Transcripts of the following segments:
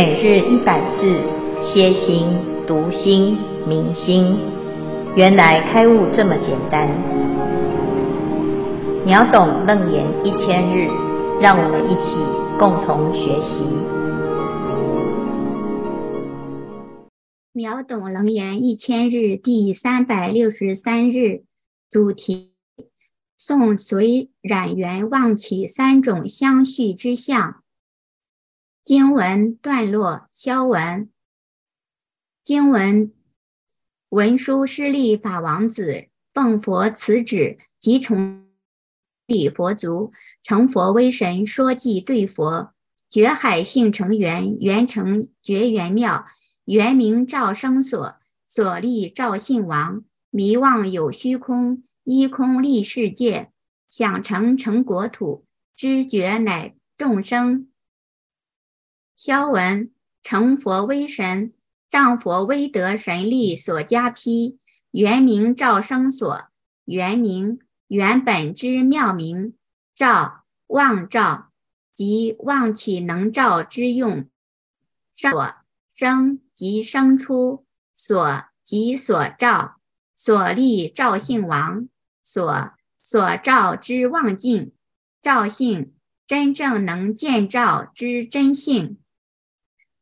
每日一百字，歇心、读心、明心，原来开悟这么简单。秒懂楞严一千日，让我们一起共同学习。秒懂楞严一千日第三百六十三日主题：宋随染缘望起三种相续之相。经文段落，消文。经文：文殊师利法王子奉佛慈旨，即从礼佛足，成佛威神，说偈对佛。觉海性成圆，圆成觉圆妙，圆明照生所，所立照性王。迷妄有虚空，依空立世界，想成成国土，知觉乃众生。消文，成佛威神，仗佛威德神力所加披，原名照生所，原名原本之妙明，照望照即妄起能照之用，所生即生出，所即所照，所立照性王，所所照之望境，照性真正能见照之真性。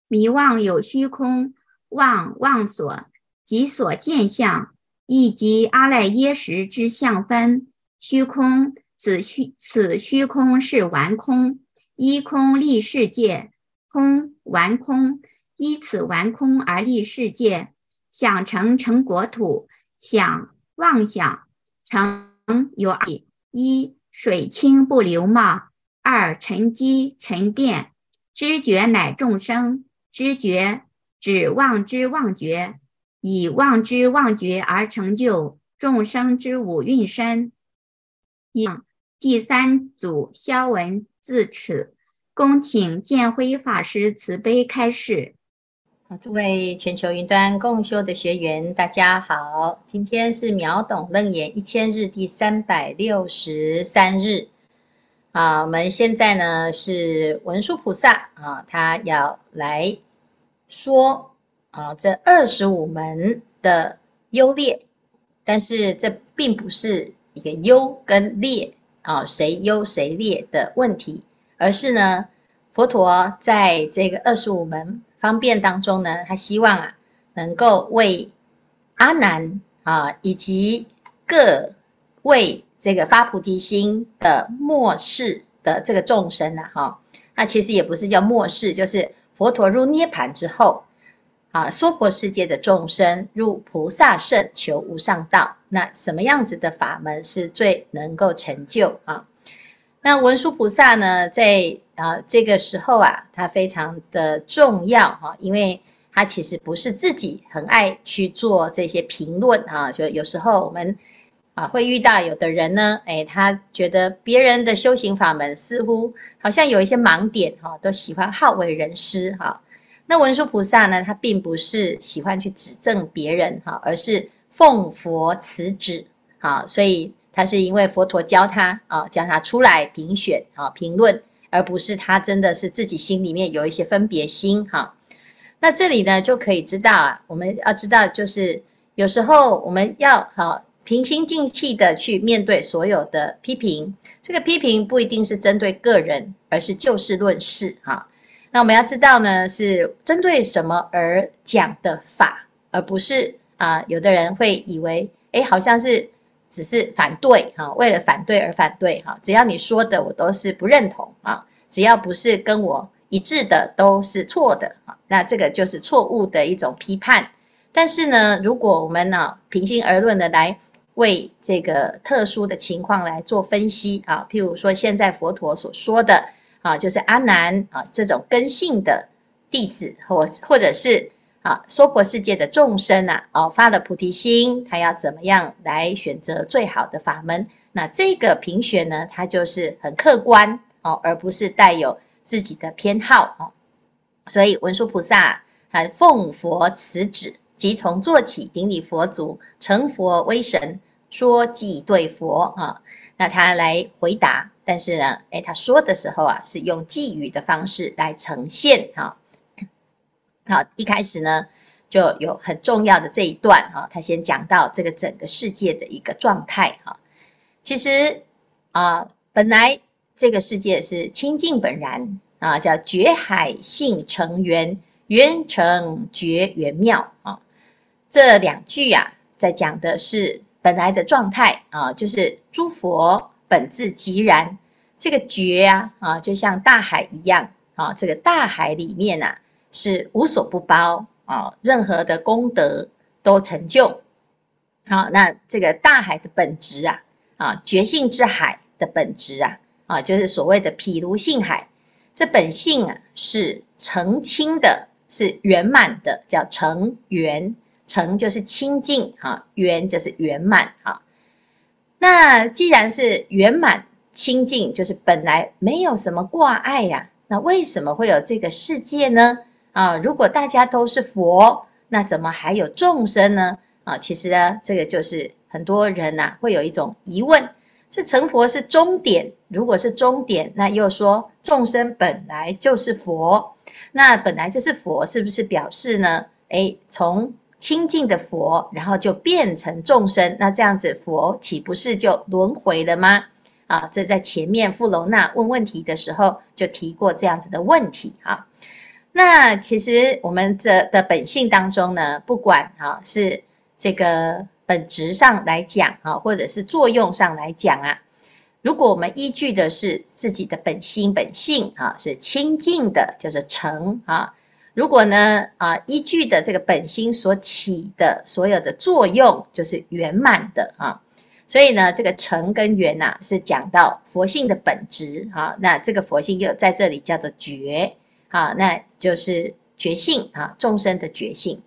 迷妄有虚空，妄妄所即所见相，亦即阿赖耶识之相分。虚空，此虚此虚空是完空，依空立世界，空完空，依此完空而立世界。想成成国土，想妄想成有二：一水清不流貌；二沉积沉淀。知觉乃众生。知觉指妄之妄觉，以妄之妄觉而成就众生之五蕴身。一第三组消文自此，恭请见辉法师慈悲开示。啊诸位全球云端共修的学员，大家好，今天是秒懂楞严一千日第三百六十三日。啊，我们现在呢是文殊菩萨啊，他要来。说啊，这二十五门的优劣，但是这并不是一个优跟劣啊，谁优谁劣的问题，而是呢，佛陀在这个二十五门方便当中呢，他希望啊，能够为阿难啊以及各位这个发菩提心的末世的这个众生呐，哈，那其实也不是叫末世，就是。佛陀入涅槃之后，啊，娑婆世界的众生入菩萨圣求无上道。那什么样子的法门是最能够成就啊？那文殊菩萨呢，在啊这个时候啊，他非常的重要哈，因为他其实不是自己很爱去做这些评论啊，就有时候我们啊会遇到有的人呢，哎，他觉得别人的修行法门似乎。好像有一些盲点哈，都喜欢好为人师哈。那文殊菩萨呢，他并不是喜欢去指正别人哈，而是奉佛慈旨啊，所以他是因为佛陀教他啊，叫他出来评选啊、评论，而不是他真的是自己心里面有一些分别心哈。那这里呢，就可以知道啊，我们要知道，就是有时候我们要好。平心静气的去面对所有的批评，这个批评不一定是针对个人，而是就事论事哈。那我们要知道呢，是针对什么而讲的法，而不是啊，有的人会以为，诶，好像是只是反对哈，为了反对而反对哈。只要你说的我都是不认同啊，只要不是跟我一致的都是错的啊，那这个就是错误的一种批判。但是呢，如果我们呢平心而论的来。为这个特殊的情况来做分析啊，譬如说现在佛陀所说的啊，就是阿难啊这种根性的弟子，或或者是啊娑婆世界的众生呐，哦发了菩提心，他要怎么样来选择最好的法门？那这个评选呢，它就是很客观哦，而不是带有自己的偏好哦。所以文殊菩萨还奉佛慈旨，即从做起，顶礼佛足，成佛威神。说偈对佛啊，那他来回答，但是呢，诶，他说的时候啊，是用偈语的方式来呈现哈。好，一开始呢就有很重要的这一段哈，他先讲到这个整个世界的一个状态哈。其实啊，本来这个世界是清净本然啊，叫觉海性成圆，圆成觉圆妙啊。这两句啊，在讲的是本来的状态啊，就是诸佛本自即然。这个觉啊啊，就像大海一样啊，这个大海里面呐、啊。是无所不包啊，任何的功德都成就。好，那这个大海的本质啊，啊，觉性之海的本质啊，啊，就是所谓的毗卢性海。这本性啊，是澄清的，是圆满的，叫澄圆。成就是清净啊，圆就是圆满啊。那既然是圆满清净，就是本来没有什么挂碍呀，那为什么会有这个世界呢？啊，如果大家都是佛，那怎么还有众生呢？啊，其实呢，这个就是很多人呐、啊、会有一种疑问：这成佛是终点，如果是终点，那又说众生本来就是佛，那本来就是佛，是不是表示呢？哎，从清净的佛，然后就变成众生，那这样子佛岂不是就轮回了吗？啊，这在前面富隆那问问题的时候就提过这样子的问题啊。那其实我们这的本性当中呢，不管哈是这个本质上来讲啊，或者是作用上来讲啊，如果我们依据的是自己的本心本性啊，是清净的，就是澄啊。如果呢啊依据的这个本心所起的所有的作用，就是圆满的啊。所以呢，这个成跟圆呐，是讲到佛性的本质啊。那这个佛性又在这里叫做觉。啊，那就是觉性啊，众生的觉性。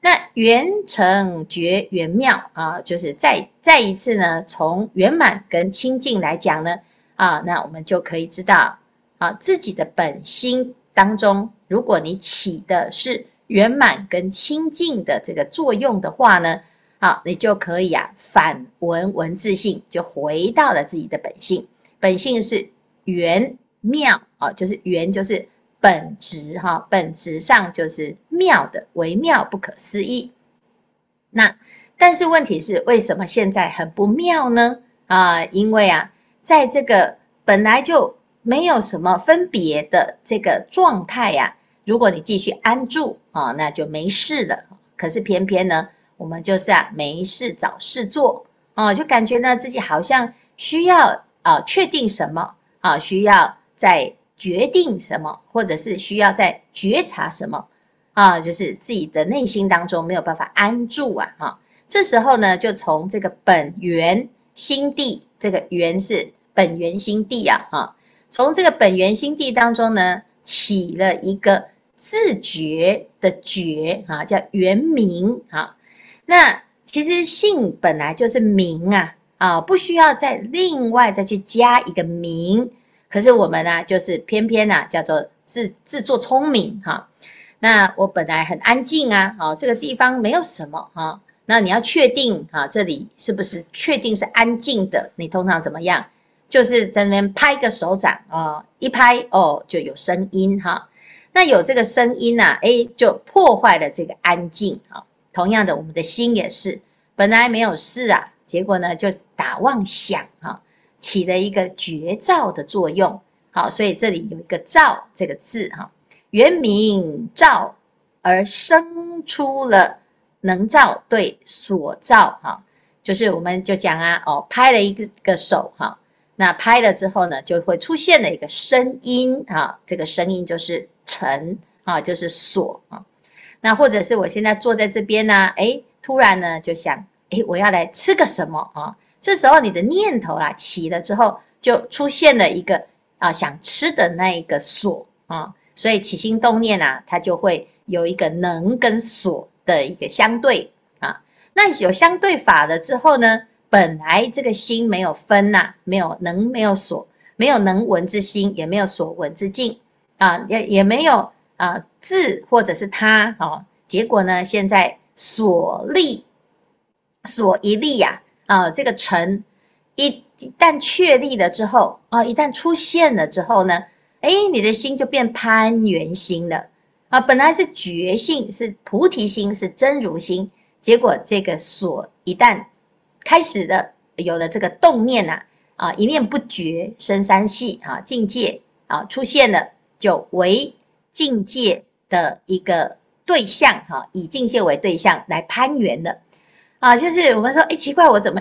那圆成觉圆妙啊，就是再再一次呢，从圆满跟清净来讲呢，啊，那我们就可以知道啊，自己的本心当中，如果你起的是圆满跟清净的这个作用的话呢，好，你就可以啊，反闻文字性，就回到了自己的本性。本性是圆妙啊，就是圆就是。本质哈，本质上就是妙的，微妙不可思议。那但是问题是，为什么现在很不妙呢？啊，因为啊，在这个本来就没有什么分别的这个状态呀，如果你继续安住啊，那就没事了。可是偏偏呢，我们就是啊，没事找事做啊，就感觉呢自己好像需要啊确定什么啊，需要在。决定什么，或者是需要在觉察什么啊？就是自己的内心当中没有办法安住啊！哈，这时候呢，就从这个本源心地，这个源是本源心地啊！哈，从这个本源心地当中呢，起了一个自觉的觉啊，叫原明啊。那其实性本来就是明啊，啊，不需要再另外再去加一个明。可是我们呢，就是偏偏呢，叫做自自作聪明哈。那我本来很安静啊，哦，这个地方没有什么哈。那你要确定啊，这里是不是确定是安静的？你通常怎么样？就是在那边拍个手掌啊，一拍哦，就有声音哈。那有这个声音呢，诶，就破坏了这个安静啊。同样的，我们的心也是本来没有事啊，结果呢就打妄想哈。起了一个绝照的作用，好，所以这里有一个“照”这个字，哈，原名照而生出了能照对所照，哈，就是我们就讲啊，哦，拍了一个个手，哈，那拍了之后呢，就会出现了一个声音，啊，这个声音就是澄，啊，就是所，啊，那或者是我现在坐在这边呢，诶，突然呢就想，诶，我要来吃个什么，啊。这时候你的念头啊起了之后，就出现了一个啊想吃的那一个所啊，所以起心动念啊，它就会有一个能跟所的一个相对啊。那有相对法了之后呢，本来这个心没有分呐、没有能，没有所，没有能闻之心，也没有所闻之境啊，也也没有啊自或者是他哦。结果呢，现在所立所一立呀。啊，这个澄一一旦确立了之后，啊，一旦出现了之后呢，哎，你的心就变攀缘心了。啊，本来是觉性，是菩提心，是真如心，结果这个所一旦开始的有了这个动念呐、啊，啊，一念不觉生三系啊，境界啊出现了，就为境界的一个对象哈、以境界为对象来攀缘的啊，就是我们说，哎，奇怪，我怎么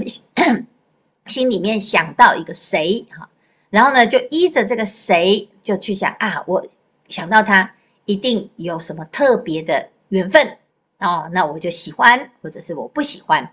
心里面想到一个谁哈、啊，然后呢，就依着这个谁就去想啊，我想到他。一定有什么特别的缘分哦，那我就喜欢，或者是我不喜欢。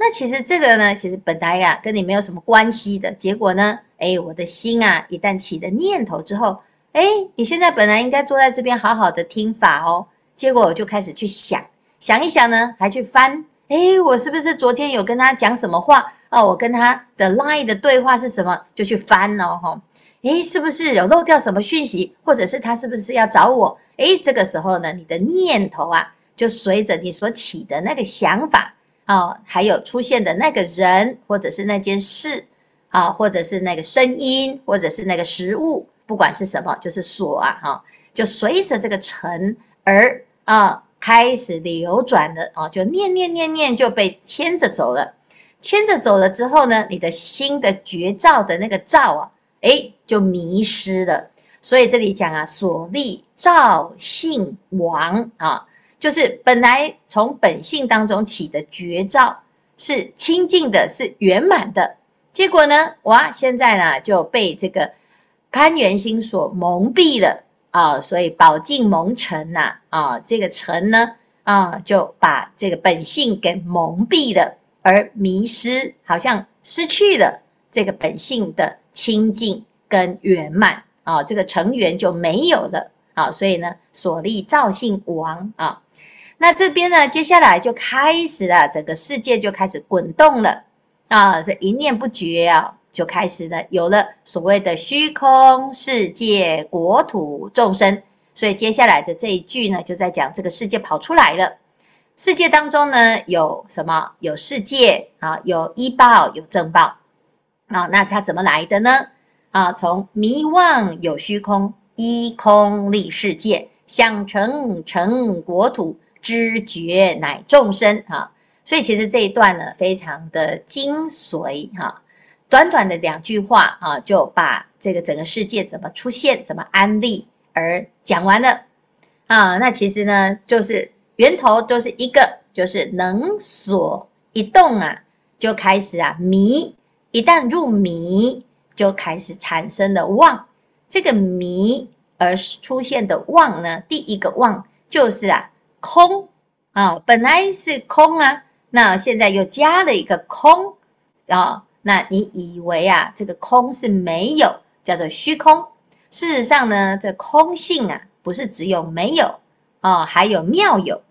那其实这个呢，其实本来呀、跟你没有什么关系的。结果呢，哎，我的心啊，一旦起的念头之后，哎，你现在本来应该坐在这边好好的听法哦，结果我就开始去想，想一想呢，还去翻，哎，我是不是昨天有跟他讲什么话？哦，我跟他的 line 的对话是什么？就去翻哦，吼，哎，是不是有漏掉什么讯息？或者是他是不是要找我？哎，这个时候呢，你的念头啊，就随着你所起的那个想法啊，还有出现的那个人，或者是那件事啊，或者是那个声音，或者是那个食物，不管是什么，就是锁啊，哈，就随着这个尘而啊开始流转的啊，就念念念念就被牵着走了，牵着走了之后呢，你的心的觉照的那个照啊，哎，就迷失了。所以这里讲啊，所立照性亡啊，就是本来从本性当中起的觉照是清净的，是圆满的。结果呢，哇，现在呢就被这个攀缘心所蒙蔽了啊，所以宝镜蒙尘呐啊，这个尘呢啊，就把这个本性给蒙蔽了，而迷失，好像失去了这个本性的清净跟圆满。啊，这个成缘就没有了啊，所以呢，所立照性王啊。那这边呢，接下来就开始了，整个世界就开始滚动了啊，所以一念不觉啊，就开始了，有了所谓的虚空世界、国土众生。所以接下来的这一句呢，就在讲这个世界跑出来了。世界当中呢，有什么？有世界啊，有依报，有正报啊。那它怎么来的呢？啊，从迷妄有虚空，依空立世界，想成成国土，知觉乃众生。哈、啊，所以其实这一段呢，非常的精髓。哈、短短的两句话啊，就把这个整个世界怎么出现、怎么安立而讲完了。啊，那其实呢，就是源头都是一个，就是能所一动啊，就开始啊迷，一旦入迷。就开始产生了妄，这个迷而出现的妄呢，第一个妄就是啊空啊，本来是空啊，那现在又加了一个空啊，那你以为啊这个空是没有，叫做虚空。事实上呢，这空性啊不是只有没有啊，还有妙有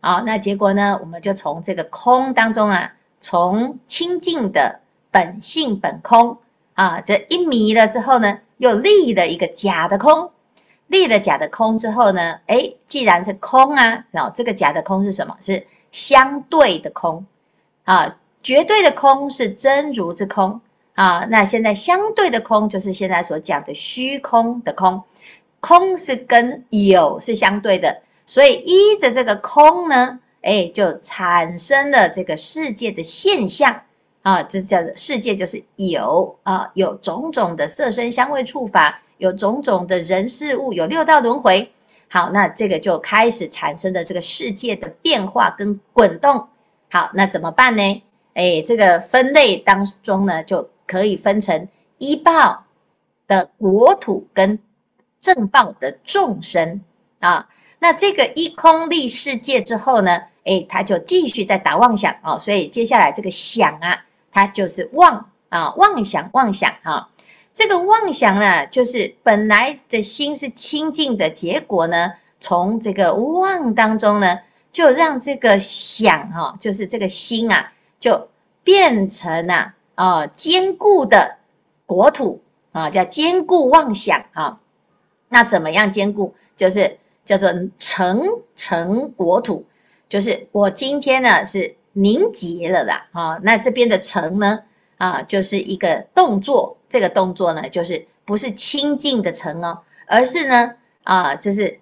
啊。那结果呢，我们就从这个空当中啊，从清净的本性本空。啊，这一迷了之后呢，又立了一个假的空，立了假的空之后呢，诶，既然是空啊，然后这个假的空是什么？是相对的空啊，绝对的空是真如之空啊。那现在相对的空就是现在所讲的虚空的空，空是跟有是相对的，所以依着这个空呢，诶，就产生了这个世界的现象。啊，这叫做世界，就是有啊，有种种的色身香味触法，有种种的人事物，有六道轮回。好，那这个就开始产生的这个世界的变化跟滚动。好，那怎么办呢？哎，这个分类当中呢，就可以分成依报的国土跟正报的众生啊。那这个一空立世界之后呢，哎，他就继续在打妄想啊。所以接下来这个想啊。它就是妄啊，妄想妄想哈，这个妄想呢，就是本来的心是清净的，结果呢，从这个妄当中呢，就让这个想哈，就是这个心啊，就变成啊啊坚固的国土啊，叫坚固妄想啊。那怎么样坚固？就是叫做成成国土，就是我今天呢是。凝结了的，啊，那这边的成呢，啊，就是一个动作，这个动作呢，就是不是清净的成哦，而是呢，啊，就是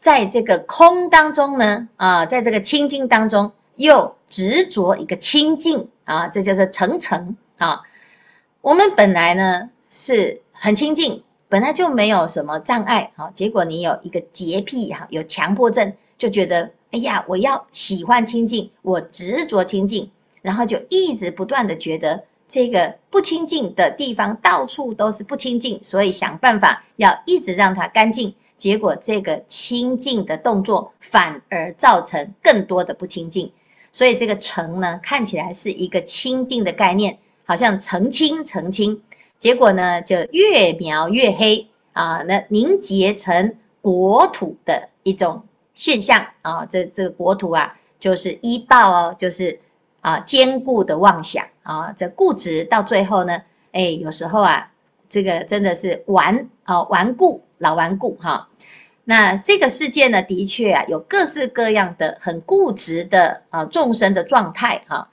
在这个空当中呢，啊，在这个清净当中又执着一个清净啊，这就是澄澄啊。我们本来呢是很清净，本来就没有什么障碍啊，结果你有一个洁癖哈，有强迫症，就觉得哎呀，我要喜欢清净，我执着清净，然后就一直不断的觉得这个不清净的地方到处都是不清净，所以想办法要一直让它干净。结果，这个清净的动作反而造成更多的不清净，所以这个澄呢，看起来是一个清净的概念，好像澄清澄清，结果呢就越描越黑啊，那凝结成国土的一种现象啊，这这个国土啊，就是依报哦，就是啊坚固的妄想啊，这固执到最后呢，哎，有时候啊，这个真的是顽啊顽固。老顽固哈，那这个世界呢，的确啊，有各式各样的很固执的啊众生的状态哈。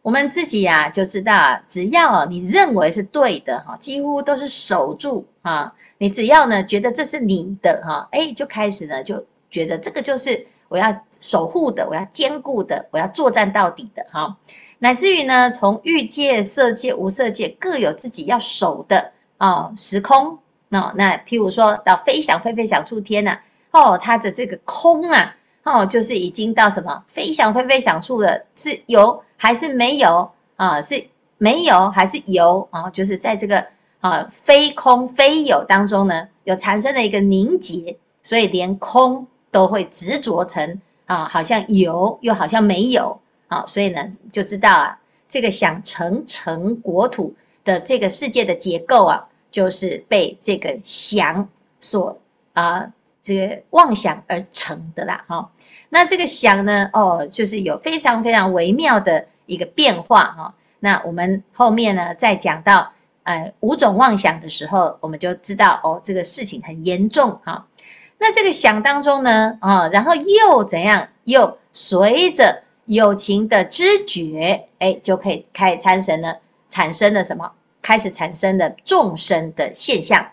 我们自己呀就知道啊，只要你认为是对的哈，几乎都是守住啊。你只要呢觉得这是你的哈，哎，就开始呢就觉得这个就是我要守护的，我要坚固的，我要作战到底的哈。乃至于呢，从欲界、色界、无色界各有自己要守的啊时空。哦，那譬如说到飞翔飞飞想出天呐，哦，它的这个空啊，哦，就是已经到什么飞翔飞飞想触的，是有还是没有啊？是没有还是有啊？就是在这个啊非空非有当中呢，有产生了一个凝结，所以连空都会执着成啊，好像有又好像没有啊，所以呢就知道啊，这个想成成国土的这个世界的结构啊。就是被这个想所啊、这个妄想而成的啦，哈、那这个想呢，哦，就是有非常非常微妙的一个变化，哈、那我们后面呢，再讲到呃五种妄想的时候，我们就知道哦，这个事情很严重，哈、那这个想当中呢，啊、然后又怎样？又随着有情的知觉，哎，就可以开始产生了，产生了什么？开始产生的众生的现象，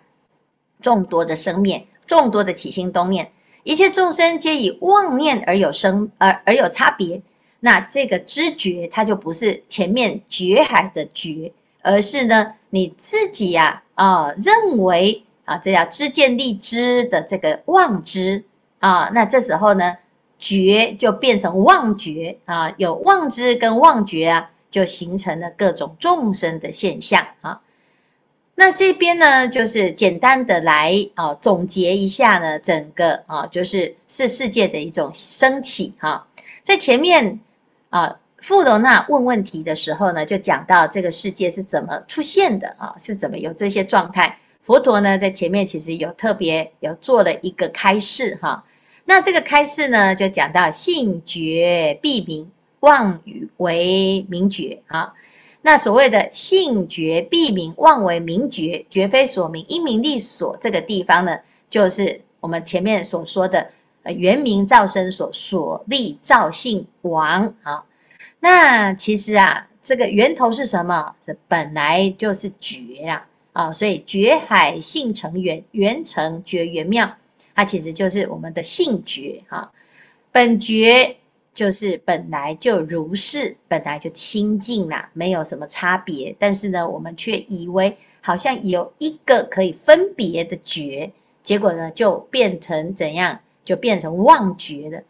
众多的生灭，众多的起心动念，一切众生皆以妄念而有生，而而有差别。那这个知觉，它就不是前面觉海的觉，而是呢你自己呀啊、呃、认为啊，这叫知见立知的这个妄知啊。那这时候呢，觉就变成妄觉啊，有妄知跟妄觉啊。就形成了各种众生的现象啊。那这边呢，就是简单的来啊总结一下呢，整个啊就是是世界的一种升起哈。在前面啊，富罗那问问题的时候呢，就讲到这个世界是怎么出现的啊，是怎么有这些状态。佛陀呢，在前面其实有特别有做了一个开示哈。那这个开示呢，就讲到信觉必明。妄为明觉啊，那所谓的信觉必明，妄为明觉，觉非所明，因明立所。这个地方呢，就是我们前面所说的呃圆明照生所所立照性王啊。那其实啊，这个源头是什么？这本来就是觉啦啊，所以觉海性成圆，圆成觉圆妙，它其实就是我们的性觉啊，本觉。就是本来就如是，本来就清净啦，没有什么差别。但是呢，我们却以为好像有一个可以分别的觉，结果呢，就变成怎样？就变成妄觉了。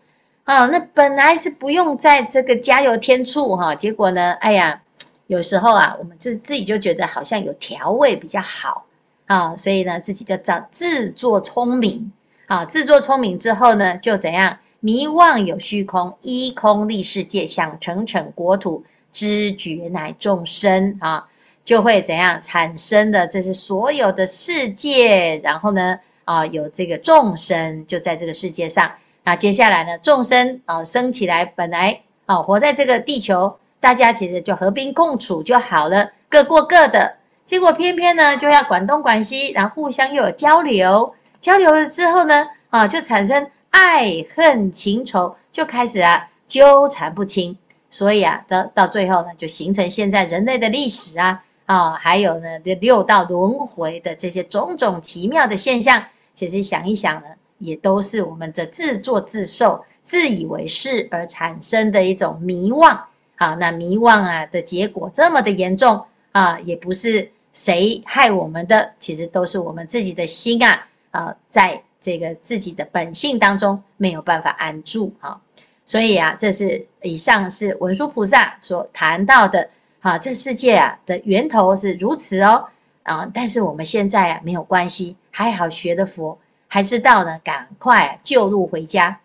啊，那本来是不用在这个加油添醋哈，结果呢，哎呀，有时候啊，我们自自己就觉得好像有调味比较好啊，所以呢，自己就叫自作聪明啊，自作聪明之后呢，就怎样？迷妄有虚空，依空立世界，想成成国土，知觉乃众生啊，就会怎样产生的？这是所有的世界，然后呢，啊，有这个众生就在这个世界上。那接下来呢，众生啊生起来，本来啊活在这个地球，大家其实就和平共处就好了，各过各的。结果偏偏呢，就要管东管西，然后互相又有交流，交流了之后呢，啊，就产生。爱恨情仇就开始啊纠缠不清，所以啊到到最后呢，就形成现在人类的历史啊啊，还有呢这六道轮回的这些种种奇妙的现象。其实想一想呢，也都是我们的自作自受、自以为是而产生的一种迷惘。好，那迷惘啊的结果这么的严重啊，也不是谁害我们的，其实都是我们自己的心啊啊，在这个自己的本性当中没有办法安住啊。所以啊，这是以上是文殊菩萨所谈到的。啊，这世界啊的源头是如此哦，啊，但是我们现在啊没有关系，还好学的佛还知道呢，赶快救路回家，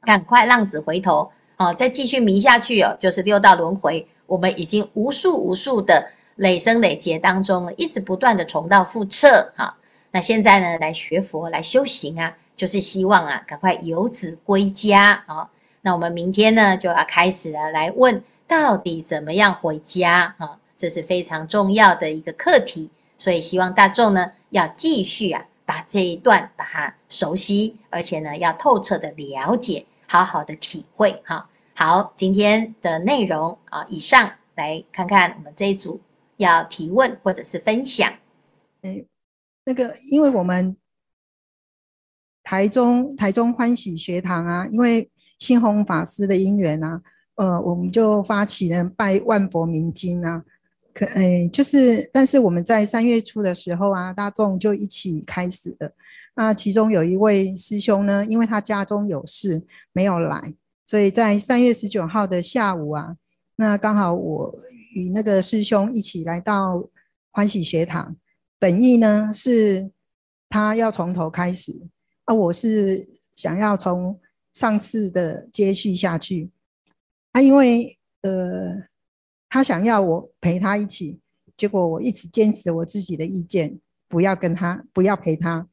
赶快浪子回头哦，再继续迷下去哦，就是六道轮回，我们已经无数无数的累生累劫当中，一直不断的重蹈覆辙哈。那现在呢，来学佛来修行啊，就是希望啊，赶快游子归家啊。那我们明天呢，就要开始了来问。到底怎么样回家啊？这是非常重要的一个课题，所以希望大众呢要继续啊，把这一段把它熟悉，而且呢要透彻的了解，好好的体会哈。好，今天的内容啊，以上来看看我们这一组要提问或者是分享。哎，那个，因为我们台中台中欢喜学堂啊，因为星宏法师的因缘啊。呃，我们就发起了拜万佛明经啊，可诶，就是，但是我们在三月初的时候啊，大众就一起开始了。那其中有一位师兄呢，因为他家中有事没有来，所以在三月十九号的下午啊，那刚好我与那个师兄一起来到欢喜学堂，本意呢是他要从头开始，啊，我是想要从上次的接续下去。他、因为呃，他想要我陪他一起，结果我一直坚持我自己的意见，不要跟他，不要陪他。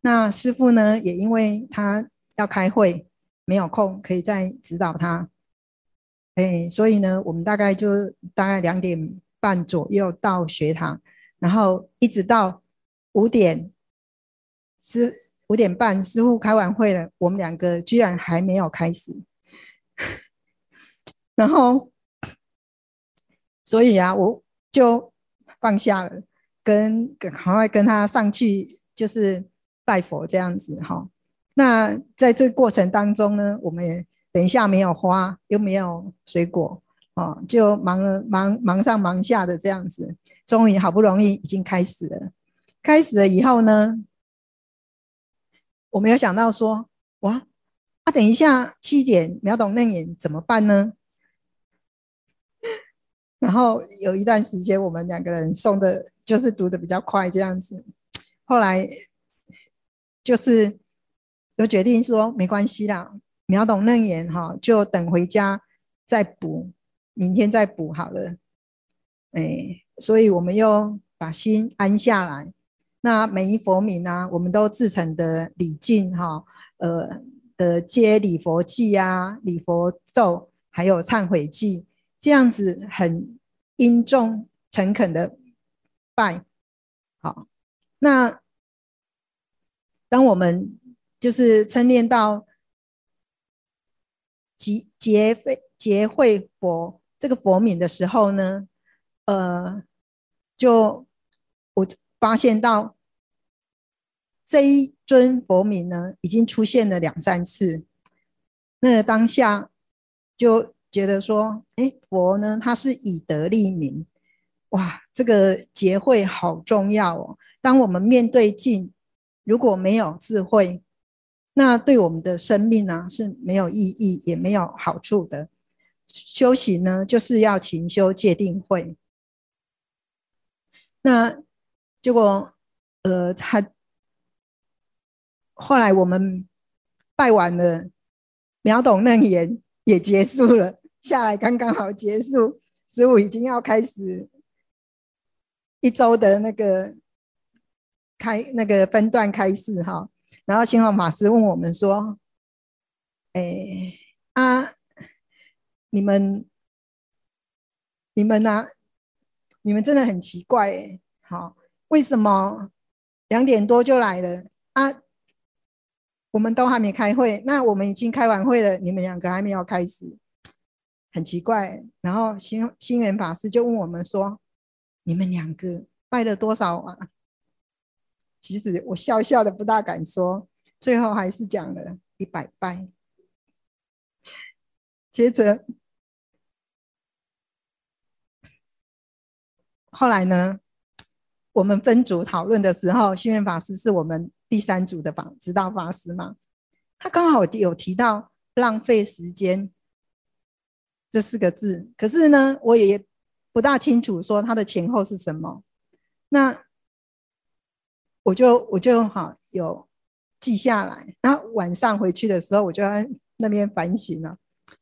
那师父呢，也因为他要开会，没有空可以再指导他。哎，所以呢，我们大概就大概两点半左右到学堂，然后一直到五点，师五点半师傅开完会了，我们两个居然还没有开始。然后，所以啊，我就放下了，跟赶快跟他上去，就是拜佛这样子哈。那在这个过程当中呢，我们也等一下没有花，又没有水果，哦，就忙了忙忙上忙下的这样子，终于好不容易已经开始了。开始了以后呢，我没有想到说，哇，啊，等一下七点秒懂楞严怎么办呢？然后有一段时间，我们两个人送的，就是读的比较快这样子。后来就是有决定说，没关系啦，秒懂楞严哈，就等回家再补，明天再补好了。哎，所以我们又把心安下来。那每一佛名啊，我们都自成的礼敬哈，呃的接礼佛记啊，礼佛咒，还有忏悔记。这样子很殷重、诚恳的拜，好。那当我们就是称念到结结非结会佛这个佛名的时候呢，呃，就我发现到这一尊佛名呢，已经出现了两三次。那当下就。觉得说，哎，佛呢，他是以德立名，哇，这个结慧好重要哦。当我们面对境，如果没有智慧，那对我们的生命呢是没有意义，也没有好处的。修行呢，就是要勤修戒定慧。那结果，呃，他后来我们拜完了，秒懂楞严也结束了。下来刚刚好结束，十五已经要开始一周的那个开那个分段开示哈，然后星云法师问我们说：“哎啊，你们你们呢、啊？你们真的很奇怪哎，好，为什么两点多就来了啊？我们都还没开会，那我们已经开完会了，你们两个还没有开始。”很奇怪，然后星星云法师就问我们说：“你们两个拜了多少啊？”其实我笑笑的不大敢说，最后还是讲了一百拜。接着，后来呢，我们分组讨论的时候，心愿法师是我们第三组的法指导法师嘛，他刚好有提到“浪费时间”这四个字，可是呢，我也不大清楚说它的前后是什么。那我就我就好有记下来，然后晚上回去的时候，我就在那边反省了。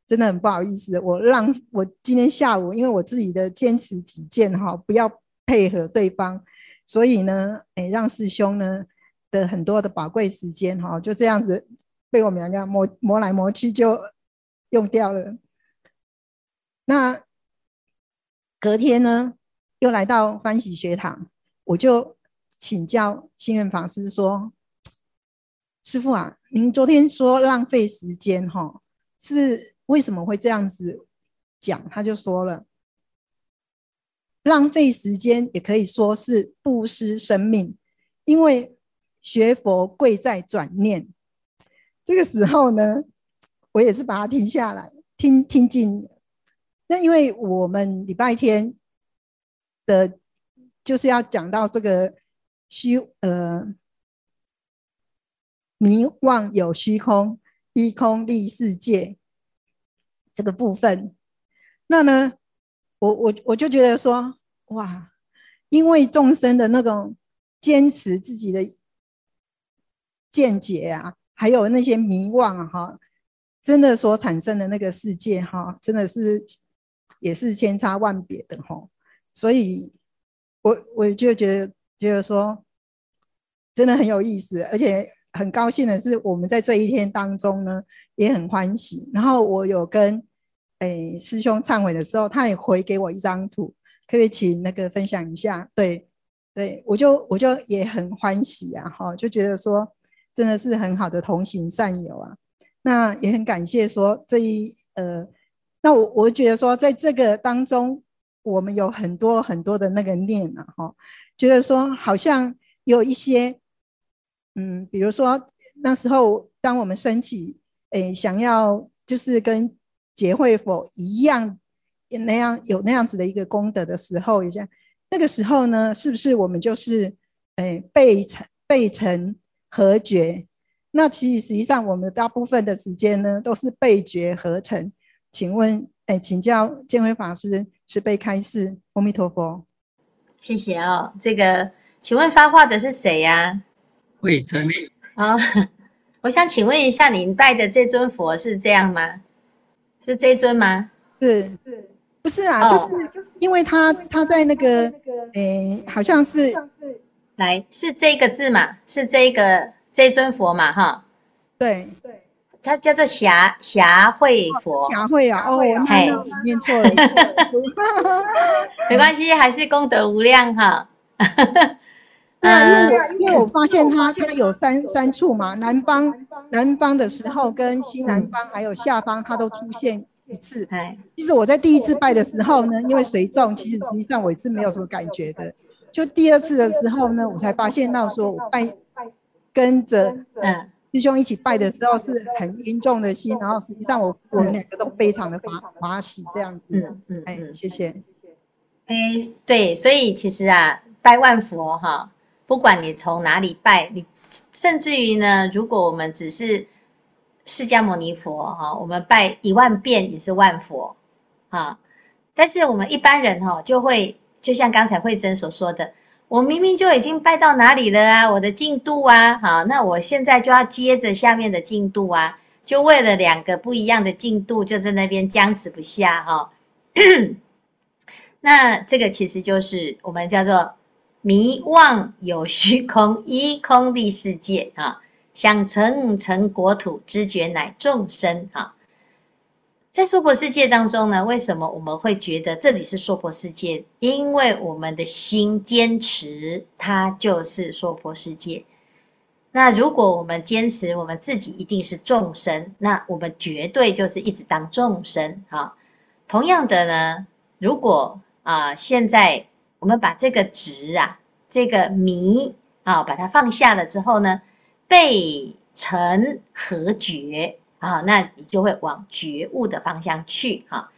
真的很不好意思，我让我今天下午，因为我自己的坚持己见哈，不要配合对方，所以呢，哎，让师兄呢的很多的宝贵时间哈，就这样子被我们两个磨磨来磨去就用掉了。那隔天呢，又来到欢喜学堂，我就请教星云法师说：“师傅啊，您昨天说浪费时间哈，是？”为什么会这样子讲？他就说了，浪费时间也可以说是不施生命，因为学佛贵在转念。这个时候呢，我也是把它听下来，听听进。那因为我们礼拜天的，就是要讲到这个虚呃迷妄有虚空，依空立世界。这个部分，那呢，我我我就觉得说，哇，因为众生的那种坚持自己的见解啊，还有那些迷惘啊，哈，真的所产生的那个世界哈，真的是也是千差万别的哈，所以我我就觉得觉得说，真的很有意思，而且。很高兴的是，我们在这一天当中呢，也很欢喜。然后我有跟诶、哎、师兄忏悔的时候，他也回给我一张图，可不可以请那个分享一下？对，对我就我就也很欢喜啊，哈，就觉得说真的是很好的同行善友啊。那也很感谢说这一呃，那我我觉得说在这个当中，我们有很多很多的那个念啊，哈，觉得说好像有一些。嗯，比如说那时候，当我们升起，诶，想要就是跟结会佛一样，那样有那样子的一个功德的时候，也像那个时候呢，是不是我们就是，诶，被成被成合觉？那其实实际上我们大部分的时间呢，都是被觉合成。请问，诶，请教建辉法师慈悲开示，阿弥陀佛。谢谢哦。这个，请问发话的是谁呀？慧真，好，我想请问一下，您拜的这尊佛是这样吗？是这尊吗？是是，不是啊？就是就是，因为他他在那个，诶，好像是，来是这个字嘛？是这个这尊佛嘛？哈，对对，它叫做霞霞慧佛，霞慧啊，哦，嘿，念错了，没关系，还是功德无量哈。那因为因为我发现它它有三三处嘛，南方南方的时候跟西南方还有下方，它都出现一次。哎，其实我在第一次拜的时候呢，因为随众，其实实际上我也是没有什么感觉的。就第二次的时候呢，我才发现到说，我拜跟着嗯师兄一起拜的时候是很凝重的心，然后实际上我我们两个都非常的欢欢喜这样子。嗯嗯，哎，谢谢谢谢。哎，对，所以其实啊，拜万佛哈。不管你从哪里拜，你甚至于呢，如果我们只是释迦牟尼佛哈，我们拜一万遍也是万佛啊。但是我们一般人哈，就会就像刚才慧珍所说的，我明明就已经拜到哪里了啊，我的进度啊，好，那我现在就要接着下面的进度啊，就为了两个不一样的进度，就在那边僵持不下哈。那这个其实就是我们叫做。迷妄有虚空，依空立世界啊！想成成国土，知觉乃众生啊！在娑婆世界当中呢，为什么我们会觉得这里是娑婆世界？因为我们的心坚持，它就是娑婆世界。那如果我们坚持我们自己一定是众生，那我们绝对就是一直当众生啊！同样的呢，如果啊现在。我们把这个执啊，这个迷啊，把它放下了之后呢，被尘合觉啊，那你就会往觉悟的方向去哈。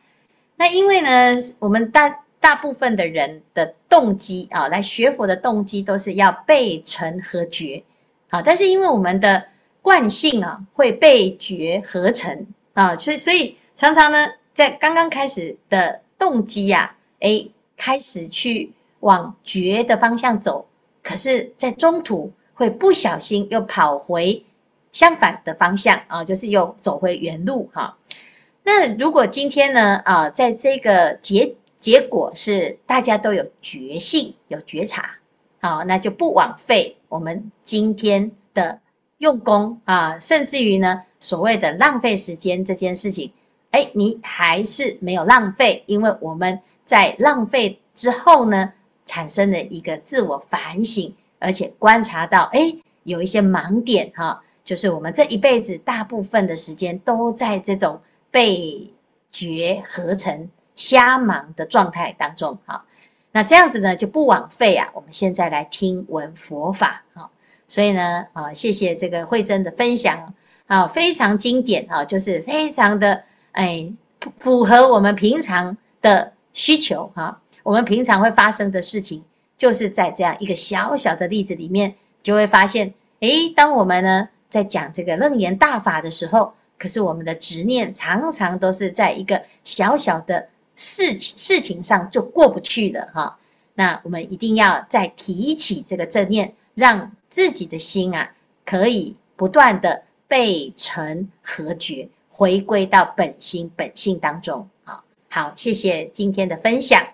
那因为呢，我们大大部分的人的动机啊，来学佛的动机都是要被尘合觉啊，但是因为我们的惯性啊，会被觉合成啊，所以所以常常呢，在刚刚开始的动机呀，诶，开始去往觉的方向走，可是，在中途会不小心又跑回相反的方向啊，就是又走回原路哈。那如果今天呢，啊，在这个结结果是大家都有觉性、有觉察，好，那就不枉费我们今天的用功啊，甚至于呢，所谓的浪费时间这件事情，哎，你还是没有浪费，因为我们在浪费之后呢，产生了一个自我反省，而且观察到，哎，有一些盲点哈，就是我们这一辈子大部分的时间都在这种。被觉合成瞎忙的状态当中，哈，那这样子呢就不枉费啊。我们现在来听闻佛法，哈，所以呢，啊，谢谢这个慧真的分享，啊，非常经典，啊，就是非常的，哎，符合我们平常的需求，哈，我们平常会发生的事情，就是在这样一个小小的例子里面，就会发现，哎，当我们呢在讲这个楞严大法的时候。可是我们的执念常常都是在一个小小的事情事情上就过不去了哈。那我们一定要再提起这个正念，让自己的心啊可以不断的被尘合觉，回归到本心本性当中。好，好，谢谢今天的分享。